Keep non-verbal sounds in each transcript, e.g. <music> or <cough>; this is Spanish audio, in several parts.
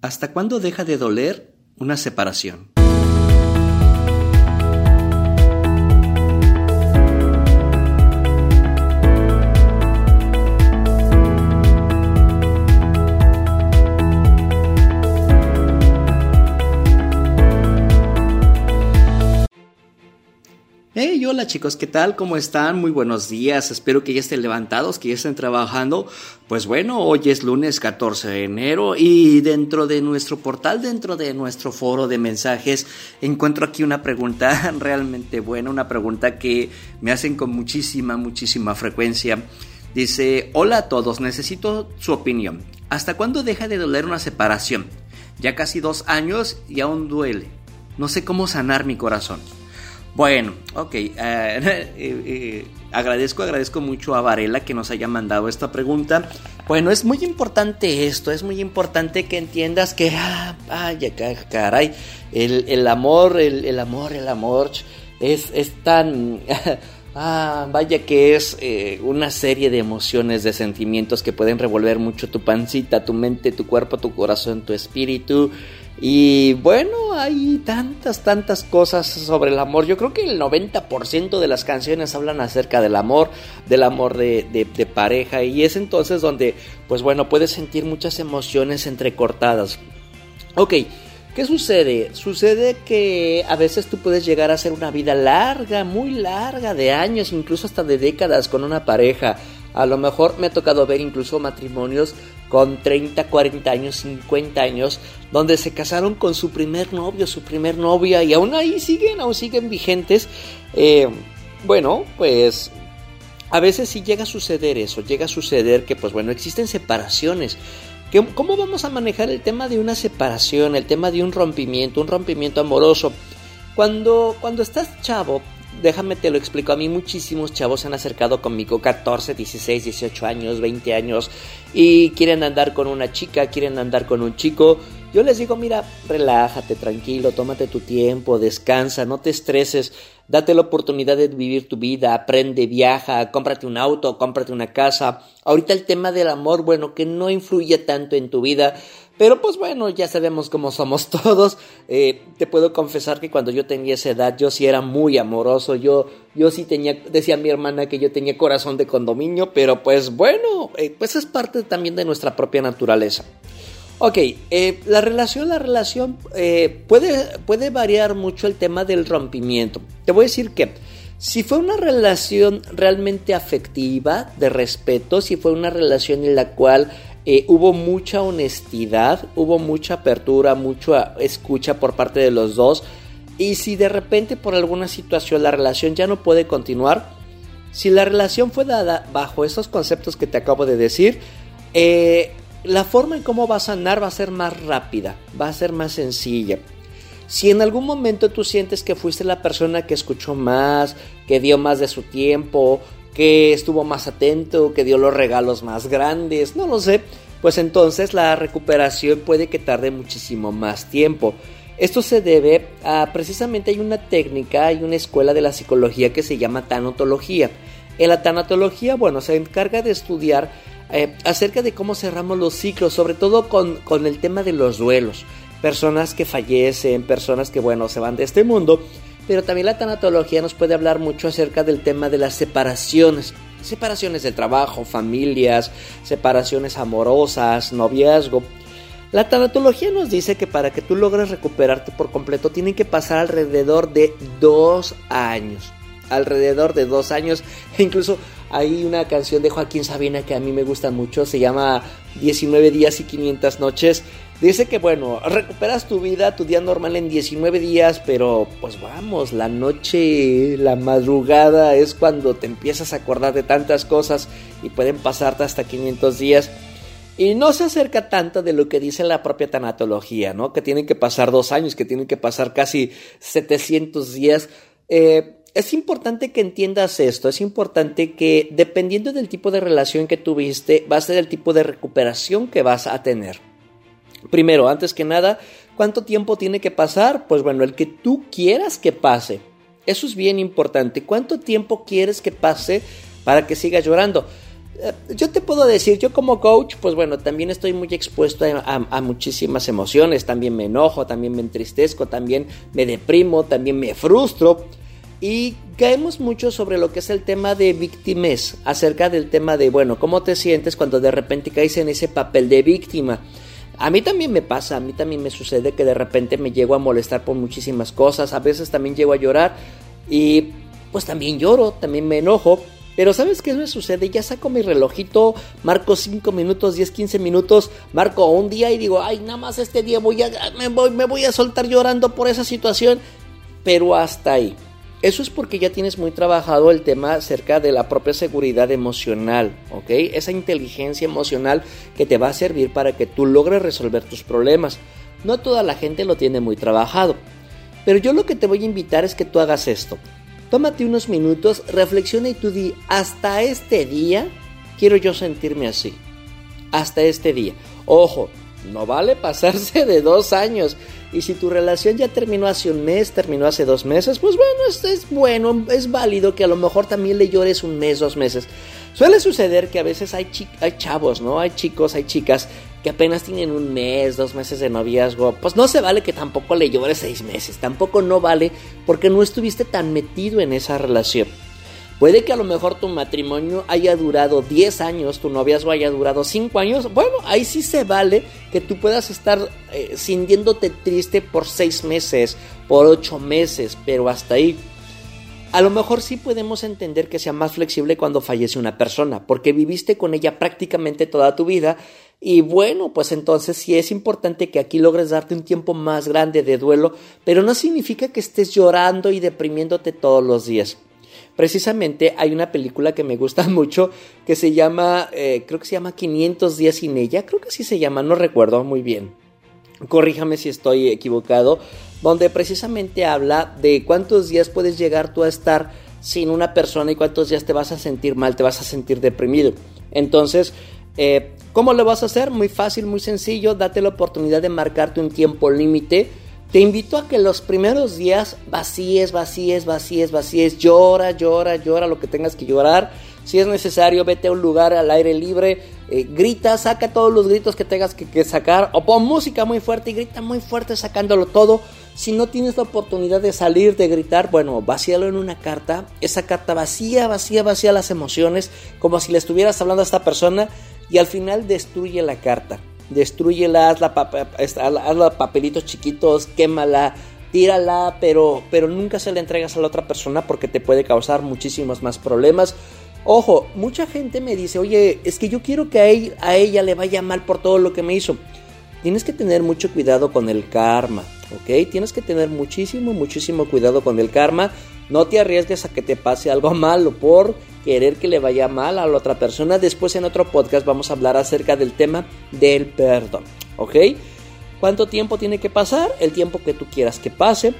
¿Hasta cuándo deja de doler una separación? Hey, hola chicos, ¿qué tal? ¿Cómo están? Muy buenos días. Espero que ya estén levantados, que ya estén trabajando. Pues bueno, hoy es lunes 14 de enero y dentro de nuestro portal, dentro de nuestro foro de mensajes, encuentro aquí una pregunta <laughs> realmente buena, una pregunta que me hacen con muchísima, muchísima frecuencia. Dice, hola a todos, necesito su opinión. ¿Hasta cuándo deja de doler una separación? Ya casi dos años y aún duele. No sé cómo sanar mi corazón. Bueno, ok. Eh, <laughs> eh, eh, agradezco, agradezco mucho a Varela que nos haya mandado esta pregunta. Bueno, es muy importante esto, es muy importante que entiendas que, ah, caray, el, amor, el, amor, el amor es, es tan... <laughs> Ah, vaya que es una serie de emociones, de sentimientos que pueden revolver mucho tu pancita, tu mente, tu cuerpo, tu corazón, tu espíritu. Y bueno, hay tantas, tantas cosas sobre el amor. Yo creo que el 90% de las canciones hablan acerca del amor, del amor de, de, pareja. Y es entonces donde, pues bueno, puedes sentir muchas emociones entrecortadas. Ok, ¿qué sucede? Sucede que a veces tú puedes llegar a hacer una vida larga, muy larga, de años, incluso hasta de décadas con una pareja. A lo mejor me ha tocado ver incluso matrimonios con 30, 40 años, 50 años, donde se casaron con su primer novio, su primer novia, y aún ahí siguen, aún siguen vigentes. Eh, bueno, pues a veces sí llega a suceder eso, llega a suceder que, pues bueno, existen separaciones. ¿Cómo vamos a manejar el tema de una separación, el tema de un rompimiento, un rompimiento amoroso? Cuando, cuando estás chavo, déjame te lo explico. A mí muchísimos chavos se han acercado conmigo, 14, 16, 18 años, 20 años, y quieren andar con una chica, quieren andar con un chico. Yo les digo, mira, relájate, tranquilo, tómate tu tiempo, descansa, no te estreses, date la oportunidad de vivir tu vida, aprende, viaja, cómprate un auto, cómprate una casa. Ahorita el tema del amor, bueno, que no influye tanto en tu vida, pero pues bueno, ya sabemos cómo somos <laughs> todos. Eh, te puedo confesar que cuando yo tenía esa edad yo sí era muy amoroso. Yo, yo sí tenía, decía mi hermana que yo tenía corazón de condominio, pero pues bueno, eh, pues es parte también de nuestra propia naturaleza. Ok, eh, la relación, la relación puede, puede variar mucho el tema del rompimiento. Te voy a decir que si fue una relación realmente afectiva, de respeto, si fue una relación en la cual eh, hubo mucha honestidad, hubo mucha apertura, mucha escucha por parte de los dos. Y si de repente por alguna situación la relación ya no puede continuar, si la relación fue dada bajo esos conceptos que te acabo de decir, eh, la forma en cómo va a sanar va a ser más rápida, va a ser más sencilla. Si en algún momento tú sientes que fuiste la persona que escuchó más, que dio más de su tiempo, que estuvo más atento, que dio los regalos más grandes, no lo sé, pues entonces la recuperación puede que tarde muchísimo más tiempo. Esto se debe a precisamente hay una técnica, hay una escuela de la psicología que se llama tanatología. En la tanatología, bueno, se encarga de estudiar eh, acerca de cómo cerramos los ciclos, sobre todo con, con el tema de los duelos. Personas que fallecen, personas que, bueno, se van de este mundo pero también la tanatología nos puede hablar mucho acerca del tema de las separaciones. Separaciones de trabajo, familias, separaciones amorosas, noviazgo. La tanatología nos dice que para que tú logres recuperarte por completo tienen que pasar alrededor de dos años. Alrededor de dos años. E <laughs> incluso hay una canción de Joaquín Sabina que a mí me gusta mucho. Se llama 19 días y 500 noches. Dice que bueno, recuperas tu vida, tu día normal en 19 días, pero pues vamos, la noche, la madrugada es cuando te empiezas a acordar de tantas cosas y pueden pasarte hasta 500 días. Y no se acerca tanto de lo que dice la propia tanatología, ¿no? Que tienen que pasar dos años, que tienen que pasar casi 700 días. Eh, es importante que entiendas esto, es importante que dependiendo del tipo de relación que tuviste, va a ser el tipo de recuperación que vas a tener. Primero, antes que nada, ¿cuánto tiempo tiene que pasar? Pues bueno, el que tú quieras que pase. Eso es bien importante. ¿Cuánto tiempo quieres que pase para que siga llorando? eh, yo te puedo decir, yo como coach, pues bueno, también estoy muy expuesto a, muchísimas emociones, también me enojo, también me entristezco, también me deprimo, también me frustro. Y caemos mucho sobre lo que es el tema de víctimas, acerca del tema de, bueno, ¿cómo te sientes cuando de repente caes en ese papel de víctima? A mí también me pasa, a mí también me sucede que de repente me llego a molestar por muchísimas cosas, a veces también llego a llorar y pues también lloro, también me enojo, pero ¿sabes qué me sucede? Ya saco mi relojito, marco 5 minutos, 10, 15 minutos, marco un día y digo, ay, nada más este día voy a, me, voy, me voy a soltar llorando por esa situación. Pero hasta ahí. Eso es porque ya tienes muy trabajado el tema acerca de la propia seguridad emocional, ¿ok? Esa inteligencia emocional que te va a servir para que tú logres resolver tus problemas. No toda la gente lo tiene muy trabajado. Pero yo lo que te voy a invitar es que tú hagas esto. Tómate unos minutos, reflexiona y tú di, hasta este día quiero yo sentirme así. Hasta este día. Ojo, no vale pasarse de dos años. Y si tu relación ya terminó hace un mes, terminó hace dos meses, pues bueno, esto es bueno, es válido que a lo mejor también le llores un mes, dos meses. Suele suceder que a veces hay, hay chavos, ¿no? Hay chicos, hay chicas que apenas tienen un mes, dos meses de noviazgo, pues no se vale que tampoco le llores seis meses, tampoco no vale porque no estuviste tan metido en esa relación. Puede que a lo mejor tu matrimonio haya durado 10 años, tu noviazgo haya durado 5 años. Bueno, ahí sí se vale que tú puedas estar eh, sintiéndote triste por 6 meses, por 8 meses, pero hasta ahí. A lo mejor sí podemos entender que sea más flexible cuando fallece una persona, porque viviste con ella prácticamente toda tu vida y bueno, pues entonces sí es importante que aquí logres darte un tiempo más grande de duelo, pero no significa que estés llorando y deprimiéndote todos los días. Precisamente hay una película que me gusta <laughs> mucho que se llama, eh, creo que se llama 500 días sin ella, creo que así se llama, no recuerdo muy bien. Corríjame si estoy equivocado, donde precisamente habla de cuántos días puedes llegar tú a estar sin una persona y cuántos días te vas a sentir mal, te vas a sentir deprimido. Entonces, eh, ¿cómo lo vas a hacer? Muy fácil, muy sencillo, date la oportunidad de marcarte un tiempo límite. Te invito a que los primeros días vacíes, vacíes, vacíes, vacíes, llora, llora, llora lo que tengas que llorar. Si es necesario, vete a un lugar al aire libre, eh, grita, saca todos los gritos que tengas que, que, sacar, o pon música muy fuerte y grita muy fuerte sacándolo todo. Si no tienes la oportunidad de salir, de gritar, bueno, vacíalo en una carta. Esa carta vacía, vacía, vacía las emociones, como si le estuvieras hablando a esta persona y al final destruye la carta. Destruyela, hazla, hazla papelitos chiquitos, quémala, tírala, pero, pero nunca se la entregas a la otra persona porque te puede causar muchísimos más problemas. Ojo, mucha gente me dice, oye, es que yo quiero que a ella le vaya mal por todo lo que me hizo. Tienes que tener mucho cuidado con el karma. ¿ok? Tienes que tener muchísimo, muchísimo cuidado con el karma. No te arriesgues a que te pase algo <laughs> malo por querer que le vaya mal a la otra persona. Después en otro podcast vamos a hablar acerca del tema del perdón, ¿ok? ¿Cuánto tiempo tiene que pasar? El tiempo que tú quieras que pase.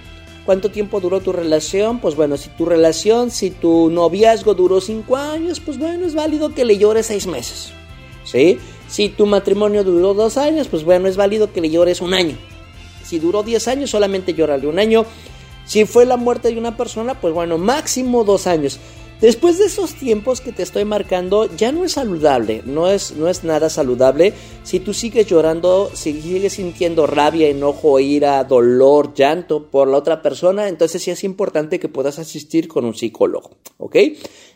¿Cuánto tiempo duró tu relación? Pues bueno, si tu relación, si tu noviazgo duró 5 años, pues bueno, es válido que le llores 6 meses. ¿Sí? Si tu matrimonio duró 2 años, pues bueno, es válido que le llores un año. Si duró 10 años, solamente llórale un año. Si fue la muerte de una persona, pues bueno, máximo dos años. Después de esos tiempos que te estoy marcando, ya no es saludable, no es, no es nada saludable. Si tú sigues llorando, si sigues sintiendo rabia, enojo, ira, dolor, llanto por la otra persona, entonces sí es importante que puedas asistir con un psicólogo, ¿ok?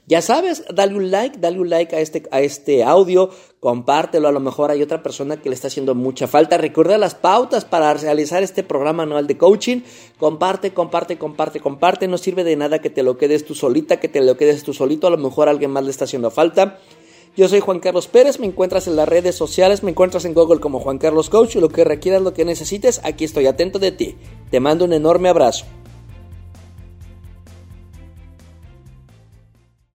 Ya sabes, dale un like, dale un like a este, a este audio, compártelo, a lo mejor hay otra persona que le está haciendo mucha falta. Recuerda las pautas para realizar este programa anual de coaching. Comparte, comparte, comparte, comparte. No sirve de nada que te lo quedes tú solita, que te lo quedes tú solito. A lo mejor a alguien más le está haciendo falta. Yo soy Juan Carlos Pérez, me encuentras en las redes sociales, me encuentras en Google como Juan Carlos Coach lo que requieras, lo que necesites, aquí estoy atento de ti. Te mando un enorme abrazo.